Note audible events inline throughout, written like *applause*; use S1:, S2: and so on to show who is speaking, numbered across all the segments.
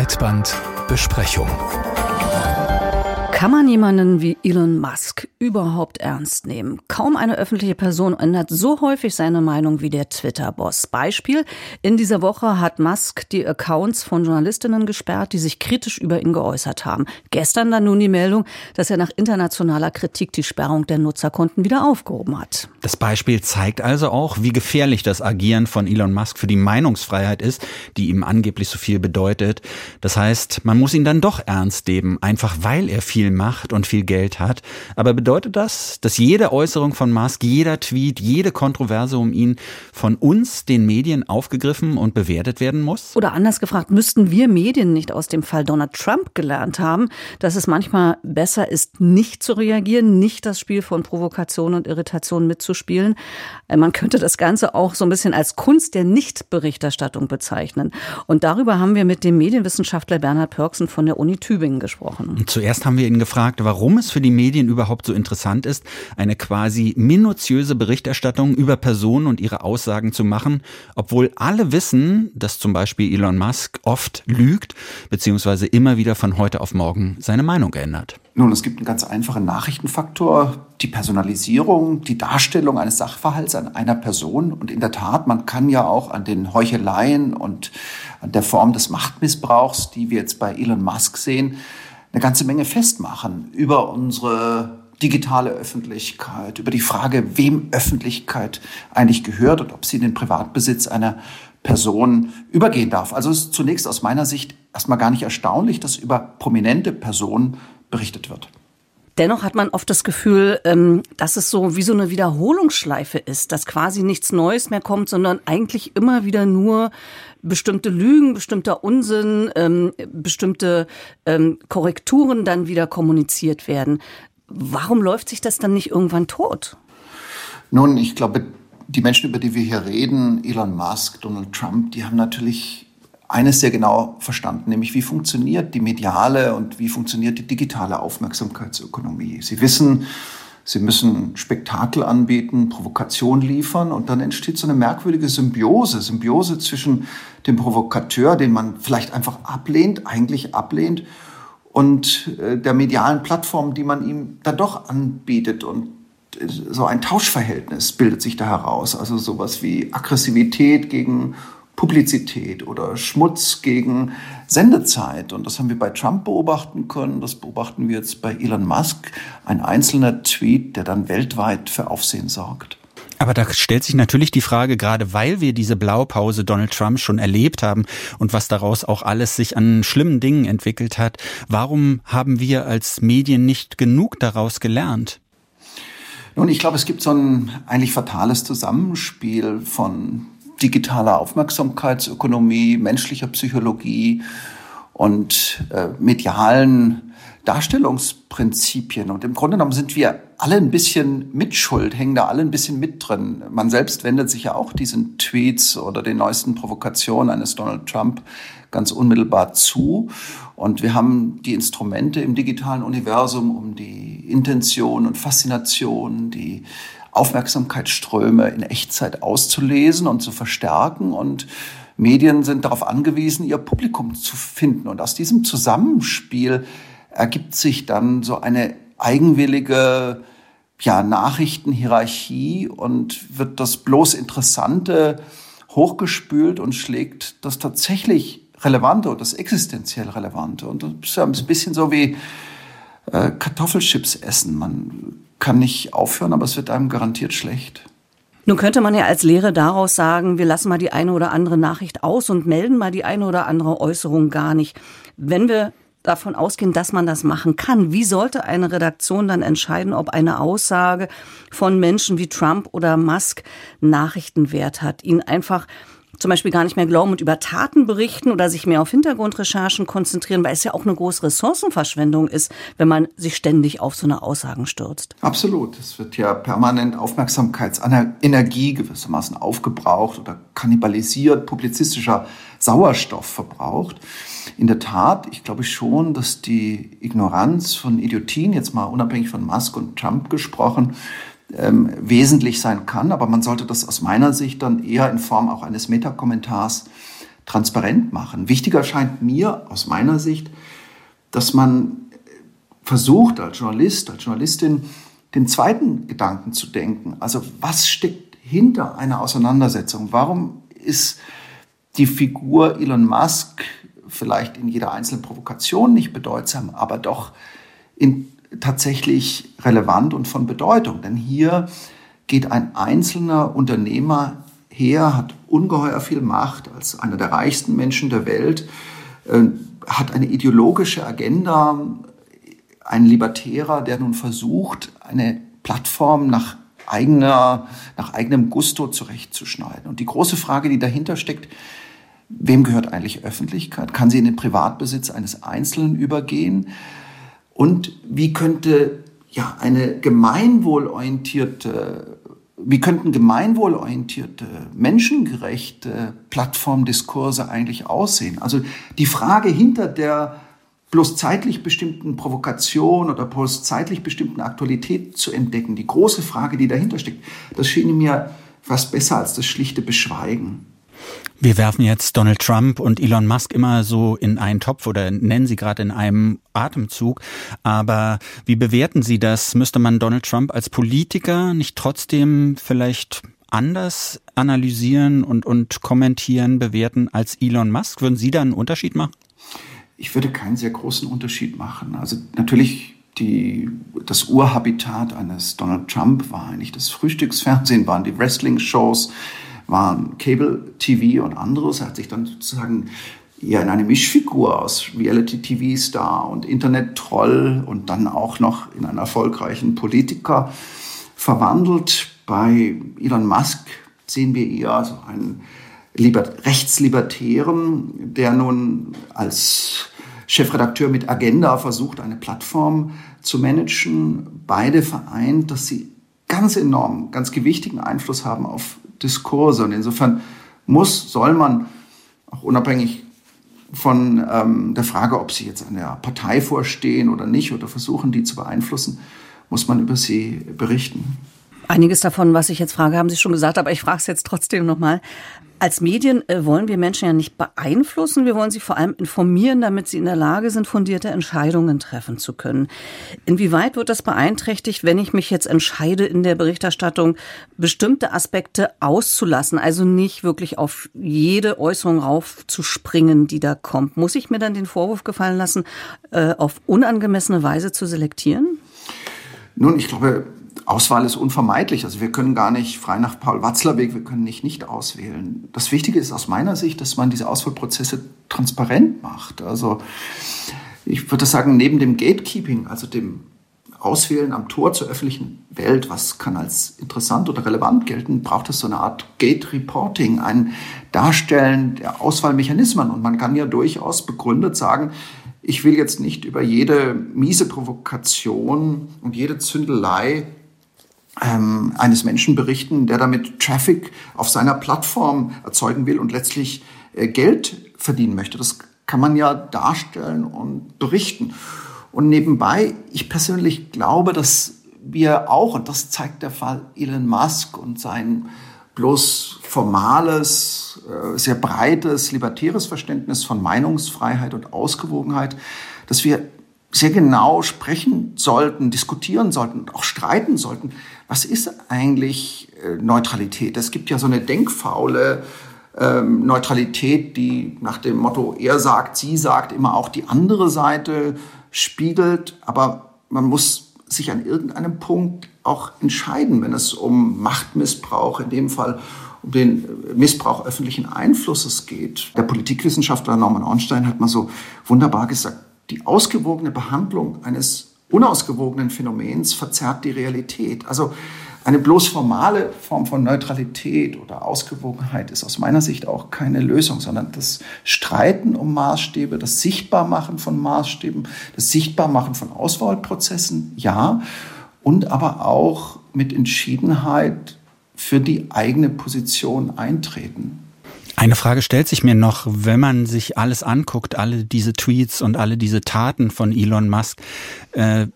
S1: Breitbandbesprechung.
S2: Kann man jemanden wie Elon Musk überhaupt ernst nehmen? Kaum eine öffentliche Person ändert so häufig seine Meinung wie der Twitter-Boss. Beispiel, in dieser Woche hat Musk die Accounts von Journalistinnen gesperrt, die sich kritisch über ihn geäußert haben. Gestern dann nun die Meldung, dass er nach internationaler Kritik die Sperrung der Nutzerkonten wieder aufgehoben hat.
S3: Das Beispiel zeigt also auch, wie gefährlich das Agieren von Elon Musk für die Meinungsfreiheit ist, die ihm angeblich so viel bedeutet. Das heißt, man muss ihn dann doch ernst nehmen, einfach weil er viel viel Macht und viel Geld hat. Aber bedeutet das, dass jede Äußerung von Musk, jeder Tweet, jede Kontroverse um ihn von uns, den Medien, aufgegriffen und bewertet werden muss?
S2: Oder anders gefragt, müssten wir Medien nicht aus dem Fall Donald Trump gelernt haben, dass es manchmal besser ist, nicht zu reagieren, nicht das Spiel von Provokation und Irritation mitzuspielen? Äh, man könnte das Ganze auch so ein bisschen als Kunst der Nichtberichterstattung bezeichnen. Und darüber haben wir mit dem Medienwissenschaftler Bernhard Pörksen von der Uni Tübingen gesprochen.
S3: Zuerst haben wir ihn gefragt, warum es für die Medien überhaupt so interessant ist, eine quasi minutiöse Berichterstattung über Personen und ihre Aussagen zu machen, obwohl alle wissen, dass zum Beispiel Elon Musk oft lügt, beziehungsweise immer wieder von heute auf morgen seine Meinung ändert.
S4: Nun, es gibt einen ganz einfachen Nachrichtenfaktor, die Personalisierung, die Darstellung eines Sachverhalts an einer Person. Und in der Tat, man kann ja auch an den Heucheleien und an der Form des Machtmissbrauchs, die wir jetzt bei Elon Musk sehen, eine ganze Menge festmachen über unsere digitale Öffentlichkeit, über die Frage, wem Öffentlichkeit eigentlich gehört und ob sie in den Privatbesitz einer Person übergehen darf. Also ist zunächst aus meiner Sicht erstmal gar nicht erstaunlich, dass über prominente Personen berichtet wird.
S2: Dennoch hat man oft das Gefühl, ähm, dass es so wie so eine Wiederholungsschleife ist, dass quasi nichts Neues mehr kommt, sondern eigentlich immer wieder nur bestimmte Lügen, bestimmter Unsinn, ähm, bestimmte ähm, Korrekturen dann wieder kommuniziert werden. Warum läuft sich das dann nicht irgendwann tot?
S4: Nun, ich glaube, die Menschen, über die wir hier reden, Elon Musk, Donald Trump, die haben natürlich eines sehr genau verstanden, nämlich wie funktioniert die mediale und wie funktioniert die digitale Aufmerksamkeitsökonomie. Sie wissen, sie müssen Spektakel anbieten, Provokation liefern und dann entsteht so eine merkwürdige Symbiose, Symbiose zwischen dem Provokateur, den man vielleicht einfach ablehnt, eigentlich ablehnt, und äh, der medialen Plattform, die man ihm dann doch anbietet und äh, so ein Tauschverhältnis bildet sich da heraus. Also sowas wie Aggressivität gegen Publizität oder Schmutz gegen Sendezeit. Und das haben wir bei Trump beobachten können. Das beobachten wir jetzt bei Elon Musk. Ein einzelner Tweet, der dann weltweit für Aufsehen sorgt.
S3: Aber da stellt sich natürlich die Frage, gerade weil wir diese Blaupause Donald Trump schon erlebt haben und was daraus auch alles sich an schlimmen Dingen entwickelt hat, warum haben wir als Medien nicht genug daraus gelernt?
S4: Nun, ich glaube, es gibt so ein eigentlich fatales Zusammenspiel von digitaler Aufmerksamkeitsökonomie, menschlicher Psychologie und äh, medialen Darstellungsprinzipien. Und im Grunde genommen sind wir alle ein bisschen mitschuld, hängen da alle ein bisschen mit drin. Man selbst wendet sich ja auch diesen Tweets oder den neuesten Provokationen eines Donald Trump ganz unmittelbar zu. Und wir haben die Instrumente im digitalen Universum, um die Intention und Faszination, die Aufmerksamkeitsströme in Echtzeit auszulesen und zu verstärken. Und Medien sind darauf angewiesen, ihr Publikum zu finden. Und aus diesem Zusammenspiel ergibt sich dann so eine eigenwillige ja, Nachrichtenhierarchie und wird das bloß Interessante hochgespült und schlägt das tatsächlich Relevante und das existenziell Relevante. Und das ist ein bisschen so wie äh, Kartoffelchips essen. Man kann nicht aufhören, aber es wird einem garantiert schlecht.
S2: Nun könnte man ja als Lehre daraus sagen, wir lassen mal die eine oder andere Nachricht aus und melden mal die eine oder andere Äußerung gar nicht. Wenn wir davon ausgehen, dass man das machen kann, wie sollte eine Redaktion dann entscheiden, ob eine Aussage von Menschen wie Trump oder Musk Nachrichtenwert hat? Ihn einfach zum Beispiel gar nicht mehr glauben und über Taten berichten oder sich mehr auf Hintergrundrecherchen konzentrieren, weil es ja auch eine große Ressourcenverschwendung ist, wenn man sich ständig auf so eine Aussagen stürzt.
S4: Absolut. Es wird ja permanent Aufmerksamkeitsenergie gewissermaßen aufgebraucht oder kannibalisiert, publizistischer Sauerstoff verbraucht. In der Tat, ich glaube schon, dass die Ignoranz von Idiotien, jetzt mal unabhängig von Musk und Trump gesprochen, ähm, wesentlich sein kann, aber man sollte das aus meiner Sicht dann eher in Form auch eines Metakommentars transparent machen. Wichtiger scheint mir aus meiner Sicht, dass man versucht als Journalist, als Journalistin, den zweiten Gedanken zu denken. Also was steckt hinter einer Auseinandersetzung? Warum ist die Figur Elon Musk vielleicht in jeder einzelnen Provokation nicht bedeutsam, aber doch in, tatsächlich relevant und von Bedeutung? Denn hier geht ein einzelner Unternehmer her, hat ungeheuer viel Macht als einer der reichsten Menschen der Welt, äh, hat eine ideologische Agenda, ein Libertärer, der nun versucht, eine Plattform nach eigener, nach eigenem Gusto zurechtzuschneiden. Und die große Frage, die dahinter steckt, wem gehört eigentlich Öffentlichkeit? Kann sie in den Privatbesitz eines Einzelnen übergehen? Und wie könnte ja eine gemeinwohlorientierte wie könnten gemeinwohlorientierte, menschengerechte Plattformdiskurse eigentlich aussehen? Also die Frage hinter der bloß zeitlich bestimmten Provokation oder bloß zeitlich bestimmten Aktualität zu entdecken. Die große Frage, die dahinter steckt, das schien mir fast besser als das schlichte Beschweigen.
S3: Wir werfen jetzt Donald Trump und Elon Musk immer so in einen Topf oder nennen sie gerade in einem Atemzug. Aber wie bewerten Sie das? Müsste man Donald Trump als Politiker nicht trotzdem vielleicht anders analysieren und, und kommentieren, bewerten als Elon Musk? Würden Sie da einen Unterschied machen?
S4: Ich würde keinen sehr großen Unterschied machen. Also natürlich die, das Urhabitat eines Donald Trump war eigentlich das Frühstücksfernsehen, waren die Wrestling-Shows, waren Cable TV und anderes. Er hat sich dann sozusagen eher in eine Mischfigur aus Reality-TV-Star und Internet-Troll und dann auch noch in einen erfolgreichen Politiker verwandelt. Bei Elon Musk sehen wir eher so einen Rechtslibertären, der nun als Chefredakteur mit Agenda versucht, eine Plattform zu managen. Beide vereint, dass sie ganz enorm, ganz gewichtigen Einfluss haben auf Diskurse. Und insofern muss, soll man auch unabhängig von ähm, der Frage, ob sie jetzt einer Partei vorstehen oder nicht oder versuchen, die zu beeinflussen, muss man über sie berichten.
S2: Einiges davon, was ich jetzt frage, haben Sie schon gesagt, aber ich frage es jetzt trotzdem nochmal. Als Medien äh, wollen wir Menschen ja nicht beeinflussen, wir wollen sie vor allem informieren, damit sie in der Lage sind, fundierte Entscheidungen treffen zu können. Inwieweit wird das beeinträchtigt, wenn ich mich jetzt entscheide, in der Berichterstattung bestimmte Aspekte auszulassen, also nicht wirklich auf jede Äußerung raufzuspringen, die da kommt? Muss ich mir dann den Vorwurf gefallen lassen, äh, auf unangemessene Weise zu selektieren?
S4: Nun, ich glaube, Auswahl ist unvermeidlich. Also wir können gar nicht frei nach Paul Watzlawick, wir können nicht nicht auswählen. Das Wichtige ist aus meiner Sicht, dass man diese Auswahlprozesse transparent macht. Also ich würde sagen, neben dem Gatekeeping, also dem Auswählen am Tor zur öffentlichen Welt, was kann als interessant oder relevant gelten, braucht es so eine Art Gate Reporting, ein Darstellen der Auswahlmechanismen. Und man kann ja durchaus begründet sagen, ich will jetzt nicht über jede miese Provokation und jede Zündelei ähm, eines Menschen berichten, der damit Traffic auf seiner Plattform erzeugen will und letztlich äh, Geld verdienen möchte. Das kann man ja darstellen und berichten. Und nebenbei, ich persönlich glaube, dass wir auch, und das zeigt der Fall Elon Musk und sein bloß formales, äh, sehr breites, libertäres Verständnis von Meinungsfreiheit und Ausgewogenheit, dass wir sehr genau sprechen sollten, diskutieren sollten und auch streiten sollten. Was ist eigentlich äh, Neutralität? Es gibt ja so eine denkfaule ähm, Neutralität, die nach dem Motto, er sagt, sie sagt, immer auch die andere Seite spiegelt. Aber man muss sich an irgendeinem Punkt auch entscheiden, wenn es um Machtmissbrauch, in dem Fall um den Missbrauch öffentlichen Einflusses geht. Der Politikwissenschaftler Norman Ornstein hat mal so wunderbar gesagt, die ausgewogene Behandlung eines unausgewogenen Phänomens verzerrt die Realität. Also eine bloß formale Form von Neutralität oder Ausgewogenheit ist aus meiner Sicht auch keine Lösung, sondern das Streiten um Maßstäbe, das Sichtbarmachen von Maßstäben, das Sichtbarmachen von Auswahlprozessen, ja, und aber auch mit Entschiedenheit für die eigene Position eintreten.
S3: Eine Frage stellt sich mir noch, wenn man sich alles anguckt, alle diese Tweets und alle diese Taten von Elon Musk, äh,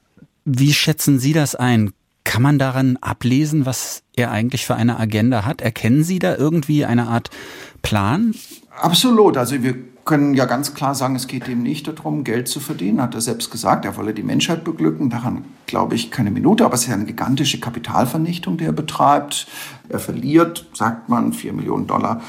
S3: wie schätzen Sie das ein? Kann man daran ablesen, was er eigentlich für eine Agenda hat? Erkennen Sie da irgendwie eine Art Plan?
S4: Absolut. Also wir können ja ganz klar sagen, es geht ihm nicht darum, Geld zu verdienen, hat er selbst gesagt. Er wolle die Menschheit beglücken. Daran glaube ich keine Minute. Aber es ist ja eine gigantische Kapitalvernichtung, die er betreibt. Er verliert, sagt man, vier Millionen Dollar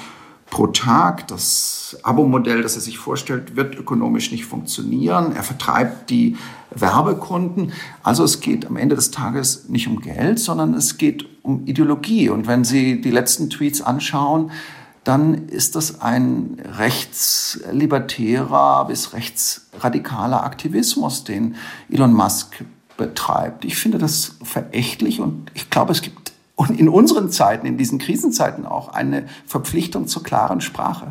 S4: pro Tag. Das Abo-Modell, das er sich vorstellt, wird ökonomisch nicht funktionieren. Er vertreibt die Werbekunden. Also es geht am Ende des Tages nicht um Geld, sondern es geht um Ideologie. Und wenn Sie die letzten Tweets anschauen, dann ist das ein rechtslibertärer bis rechtsradikaler Aktivismus, den Elon Musk betreibt. Ich finde das verächtlich und ich glaube, es gibt in unseren Zeiten, in diesen Krisenzeiten auch eine Verpflichtung zur klaren Sprache.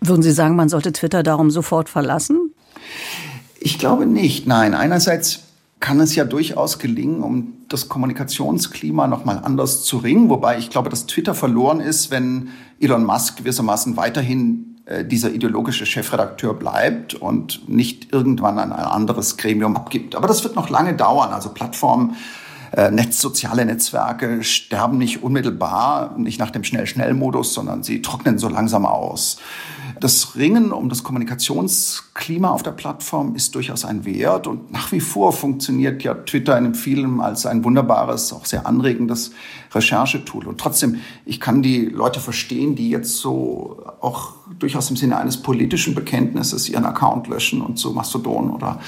S2: Würden Sie sagen, man sollte Twitter darum sofort verlassen?
S4: Ich glaube nicht. Nein, einerseits kann es ja durchaus gelingen, um das Kommunikationsklima nochmal anders zu ringen. Wobei ich glaube, dass Twitter verloren ist, wenn Elon Musk gewissermaßen weiterhin äh, dieser ideologische Chefredakteur bleibt und nicht irgendwann an ein anderes Gremium abgibt. Aber das wird noch lange dauern. Also Plattformen Netz, soziale Netzwerke sterben nicht unmittelbar, nicht nach dem Schnell-Schnell-Modus, sondern sie trocknen so langsam aus. Das Ringen um das Kommunikationsklima auf der Plattform ist durchaus ein Wert und nach wie vor funktioniert ja Twitter in vielen als ein wunderbares, auch sehr anregendes Recherchetool. Und trotzdem, ich kann die Leute verstehen, die jetzt so auch durchaus im Sinne eines politischen Bekenntnisses ihren Account löschen und zu Mastodon oder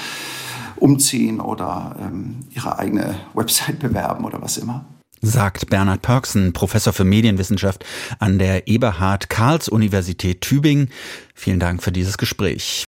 S4: umziehen oder ähm, ihre eigene Website *laughs* bewerben oder was immer.
S3: Sagt Bernhard Pörksen, Professor für Medienwissenschaft an der Eberhard Karls Universität Tübingen. Vielen Dank für dieses Gespräch.